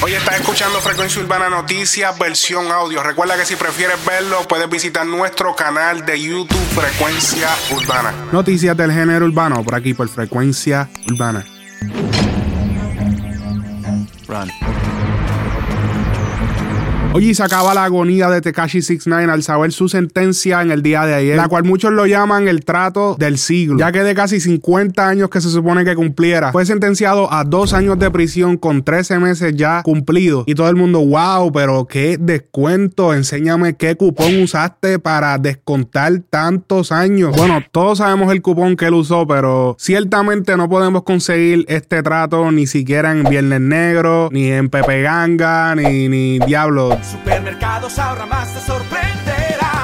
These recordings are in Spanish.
Hoy estás escuchando Frecuencia Urbana Noticias, versión audio. Recuerda que si prefieres verlo, puedes visitar nuestro canal de YouTube Frecuencia Urbana. Noticias del género urbano, por aquí por Frecuencia Urbana. Run. Oye, se acaba la agonía de Tekashi 69 al saber su sentencia en el día de ayer, la cual muchos lo llaman el trato del siglo, ya que de casi 50 años que se supone que cumpliera, fue sentenciado a dos años de prisión con 13 meses ya cumplidos. Y todo el mundo, wow, pero qué descuento, enséñame qué cupón usaste para descontar tantos años. Bueno, todos sabemos el cupón que él usó, pero ciertamente no podemos conseguir este trato ni siquiera en Viernes Negro, ni en Pepe Ganga, ni, ni Diablo. Supermercados ahora más te sorprenderá.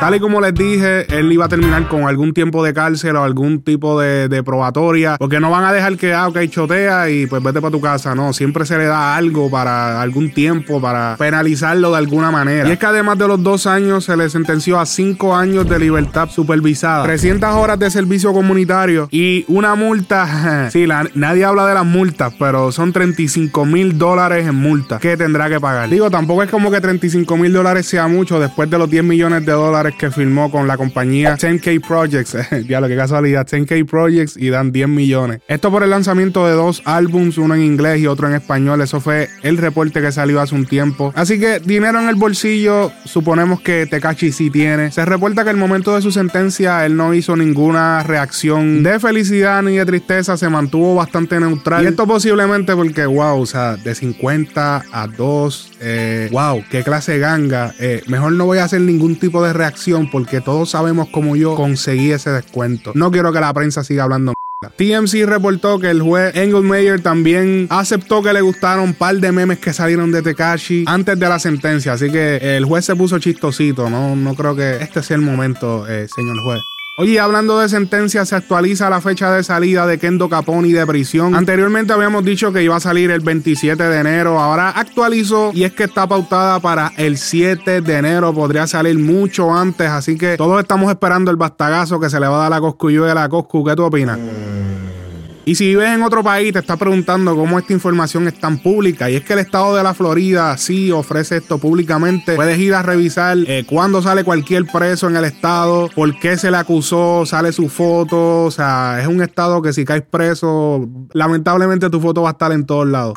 Tal y como les dije, él iba a terminar con algún tiempo de cárcel o algún tipo de, probatoria, porque no van a dejar que, ah, ok, chotea y pues vete para tu casa. No, siempre se le da algo para algún tiempo, para penalizarlo de alguna manera. Y es que además de los dos años, se le sentenció a cinco años de libertad supervisada, 300 horas de servicio comunitario y una multa. sí, nadie habla de las multas, pero son 35 mil dólares en multa que tendrá que pagar. Digo, tampoco es como que 35 mil dólares sea mucho después de los 10 millones de dólares que firmó con la compañía 10K Projects. ya lo que casualidad, 10K Projects y dan 10 millones. Esto por el lanzamiento de dos álbums, uno en inglés y otro en español. Eso fue el reporte que salió hace un tiempo. Así que dinero en el bolsillo, suponemos que Tekachi sí tiene. Se reporta que el momento de su sentencia él no hizo ninguna reacción de felicidad ni de tristeza, se mantuvo bastante neutral. Y esto posiblemente porque, wow, o sea, de 50 a 2, eh, wow, qué clase ganga. Eh, mejor no voy a hacer ningún tipo de reacción porque todos sabemos cómo yo conseguí ese descuento. No quiero que la prensa siga hablando. TMC reportó que el juez Engelmeyer también aceptó que le gustaron un par de memes que salieron de Tekashi antes de la sentencia, así que el juez se puso chistosito, no, no creo que este sea el momento, eh, señor juez. Oye, hablando de sentencia, se actualiza la fecha de salida de Kendo Caponi de prisión. Anteriormente habíamos dicho que iba a salir el 27 de enero, ahora actualizó y es que está pautada para el 7 de enero, podría salir mucho antes, así que todos estamos esperando el bastagazo que se le va a dar a la Coscu y a la Coscu. ¿Qué tú opinas? Y si vives en otro país, te estás preguntando cómo esta información es tan pública. Y es que el estado de la Florida sí ofrece esto públicamente. Puedes ir a revisar eh, cuándo sale cualquier preso en el estado, por qué se le acusó, sale su foto. O sea, es un estado que si caes preso, lamentablemente tu foto va a estar en todos lados.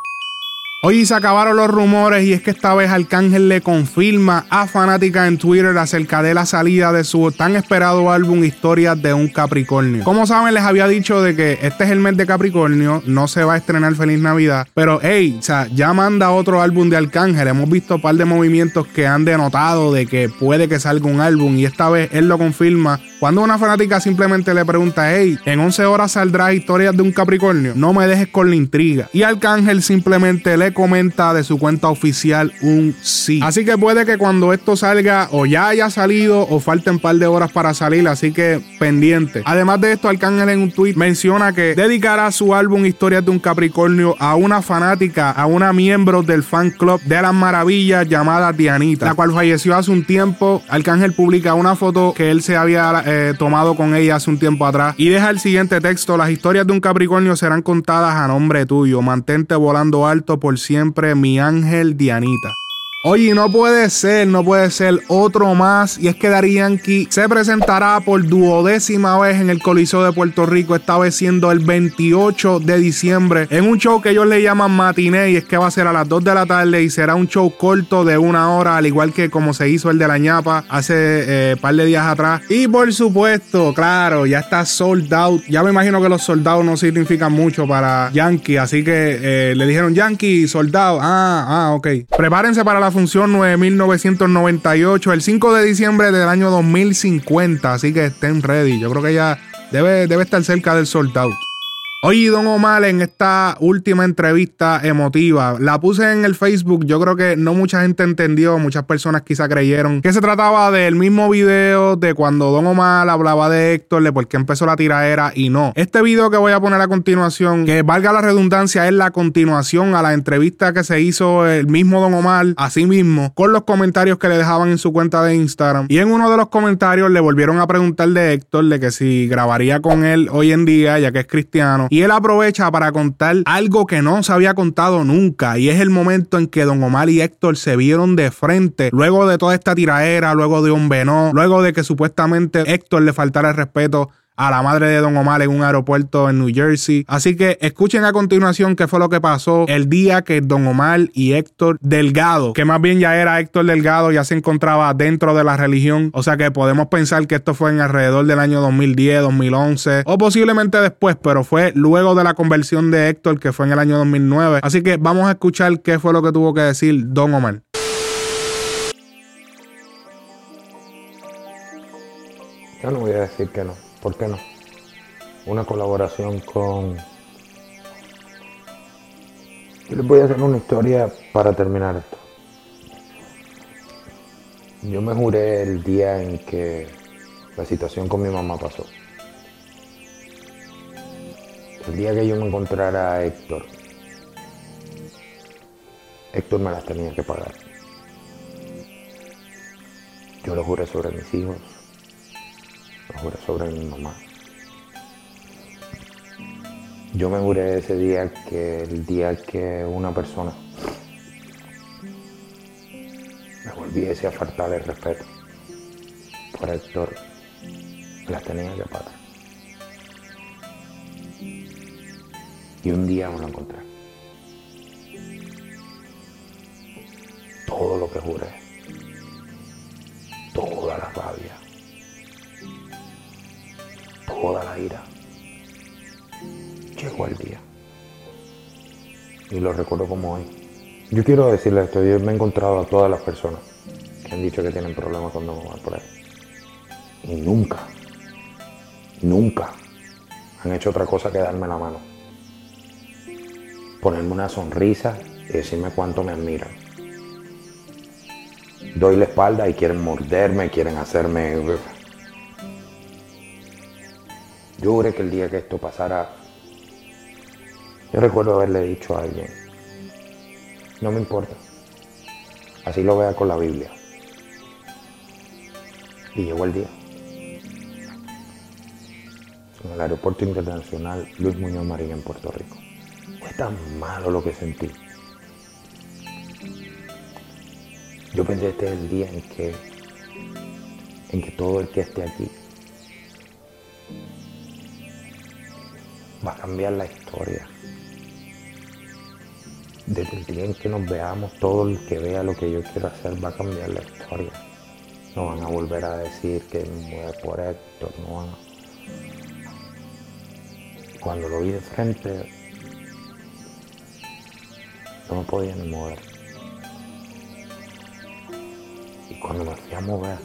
Hoy se acabaron los rumores y es que esta vez Arcángel le confirma a fanáticas en Twitter acerca de la salida de su tan esperado álbum Historias de un Capricornio. Como saben, les había dicho de que este es el mes de Capricornio, no se va a estrenar Feliz Navidad, pero hey, o sea, ya manda otro álbum de Arcángel. Hemos visto un par de movimientos que han denotado de que puede que salga un álbum y esta vez él lo confirma. Cuando una fanática simplemente le pregunta, hey, en 11 horas saldrá Historias de un Capricornio, no me dejes con la intriga. Y Arcángel simplemente le comenta de su cuenta oficial un sí. Así que puede que cuando esto salga o ya haya salido o falten un par de horas para salir, así que pendiente. Además de esto, Arcángel en un tweet menciona que dedicará su álbum Historias de un Capricornio a una fanática, a una miembro del fan club de las maravillas llamada Dianita, la cual falleció hace un tiempo. Arcángel publica una foto que él se había eh, tomado con ella hace un tiempo atrás y deja el siguiente texto: Las historias de un Capricornio serán contadas a nombre tuyo. Mantente volando alto por siempre, mi ángel Dianita. Oye, no puede ser, no puede ser otro más. Y es que Dari Yankee se presentará por duodécima vez en el Coliseo de Puerto Rico, esta vez siendo el 28 de diciembre, en un show que ellos le llaman matiné y es que va a ser a las 2 de la tarde y será un show corto de una hora, al igual que como se hizo el de la ñapa hace eh, par de días atrás. Y por supuesto, claro, ya está sold out. Ya me imagino que los soldados no significan mucho para Yankee, así que eh, le dijeron Yankee, soldado. Ah, ah, ok. Prepárense para la función 9998 el 5 de diciembre del año 2050. Así que estén ready. Yo creo que ya debe, debe estar cerca del sold. Oye, Don Omar, en esta última entrevista emotiva, la puse en el Facebook. Yo creo que no mucha gente entendió, muchas personas quizá creyeron que se trataba del mismo video de cuando Don Omar hablaba de Héctor, de por qué empezó la tiraera y no. Este video que voy a poner a continuación, que valga la redundancia, es la continuación a la entrevista que se hizo el mismo Don Omar a sí mismo, con los comentarios que le dejaban en su cuenta de Instagram. Y en uno de los comentarios le volvieron a preguntar de Héctor, de que si grabaría con él hoy en día, ya que es cristiano y él aprovecha para contar algo que no se había contado nunca y es el momento en que Don Omar y Héctor se vieron de frente luego de toda esta tiraera, luego de un venó, luego de que supuestamente Héctor le faltara el respeto a la madre de Don Omar en un aeropuerto en New Jersey. Así que escuchen a continuación qué fue lo que pasó el día que Don Omar y Héctor Delgado, que más bien ya era Héctor Delgado, ya se encontraba dentro de la religión. O sea que podemos pensar que esto fue en alrededor del año 2010, 2011 o posiblemente después, pero fue luego de la conversión de Héctor que fue en el año 2009. Así que vamos a escuchar qué fue lo que tuvo que decir Don Omar. Yo no voy a decir que no. ¿Por qué no? Una colaboración con... Yo les voy a hacer una historia para terminar esto. Yo me juré el día en que la situación con mi mamá pasó. El día que yo me encontrara a Héctor, Héctor me las tenía que pagar. Yo lo juré sobre mis hijos, sobre mi mamá. Yo me juré ese día que el día que una persona me volviese a faltar el respeto por Héctor, las tenía que pagar. Y un día me lo encontré. Todo lo que juré, toda la rabia, toda la ira. Llegó el día. Y lo recuerdo como hoy. Yo quiero decirle esto, yo me he encontrado a todas las personas que han dicho que tienen problemas con Don Omar por ahí. Y nunca, nunca han hecho otra cosa que darme la mano. Ponerme una sonrisa y decirme cuánto me admiran. Doy la espalda y quieren morderme, quieren hacerme yo juré que el día que esto pasara, yo recuerdo haberle dicho a alguien, no me importa, así lo vea con la Biblia. Y llegó el día. En el aeropuerto internacional Luis Muñoz Marín en Puerto Rico. Fue tan malo lo que sentí. Yo pensé este es el día en que, en que todo el que esté aquí cambiar la historia. Desde el día en que nos veamos, todo el que vea lo que yo quiero hacer va a cambiar la historia. No van a volver a decir que me mueve por esto, no van a... Cuando lo vi de frente, no me podía ni mover. Y cuando me fui a mover,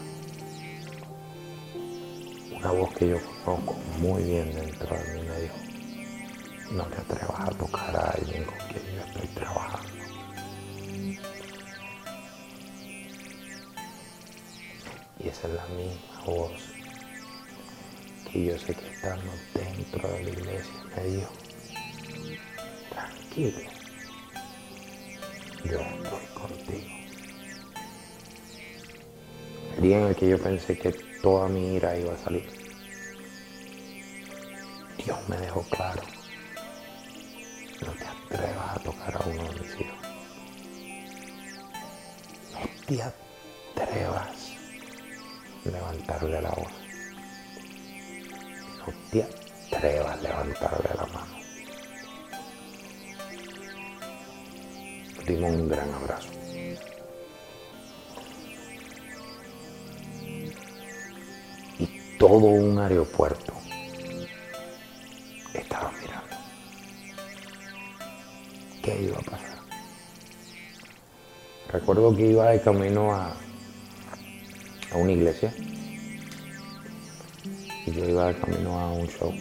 una voz que yo conozco muy bien dentro de mí me dijo, no te atrevas a tocar a alguien con quien yo estoy trabajando. Y esa es la misma voz que yo sé que estando dentro de la iglesia me dijo, tranquilo, yo estoy contigo. El día en el que yo pensé que toda mi ira iba a salir, Dios me dejó claro atrevas a tocar a uno de mis hijos. No te atrevas a levantarle la voz. No te atrevas a levantarle la mano. Dimos un gran abrazo. Y todo un aeropuerto estaba mirando iba a pasar. Recuerdo que iba de camino a, a una iglesia y yo iba de camino a un show.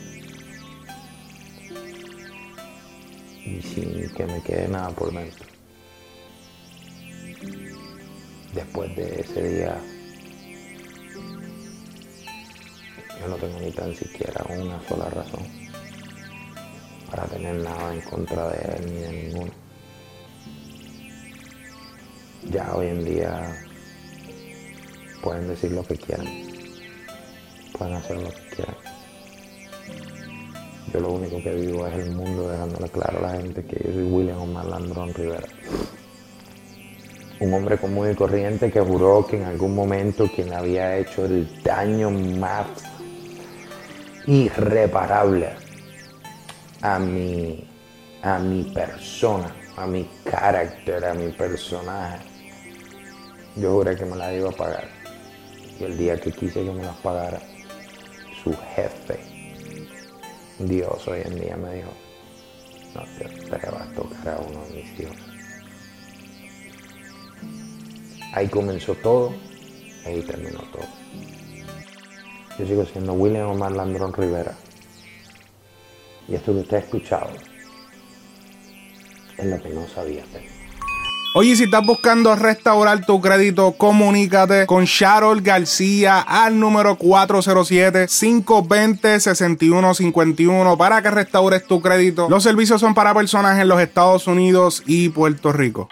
Y sin que me quede nada por dentro. Después de ese día, yo no tengo ni tan siquiera una sola razón para tener nada en contra de él ni de ninguno. Ya hoy en día pueden decir lo que quieran, pueden hacer lo que quieran. Yo lo único que vivo es el mundo dejándole claro a la gente que yo soy William Omar Landrón Rivera. Un hombre común y corriente que juró que en algún momento quien había hecho el daño más irreparable a mi, a mi persona, a mi carácter, a mi personaje, yo juré que me la iba a pagar. Y el día que quise que me las pagara, su jefe, Dios hoy en día me dijo, no te atrevas a tocar a uno de mis hijos. Ahí comenzó todo, ahí terminó todo. Yo sigo siendo William Omar Landrón Rivera. Y esto que usted ha escuchado es lo que no sabía hacer. Oye, si estás buscando restaurar tu crédito, comunícate con Sharol García al número 407-520-6151 para que restaures tu crédito. Los servicios son para personas en los Estados Unidos y Puerto Rico.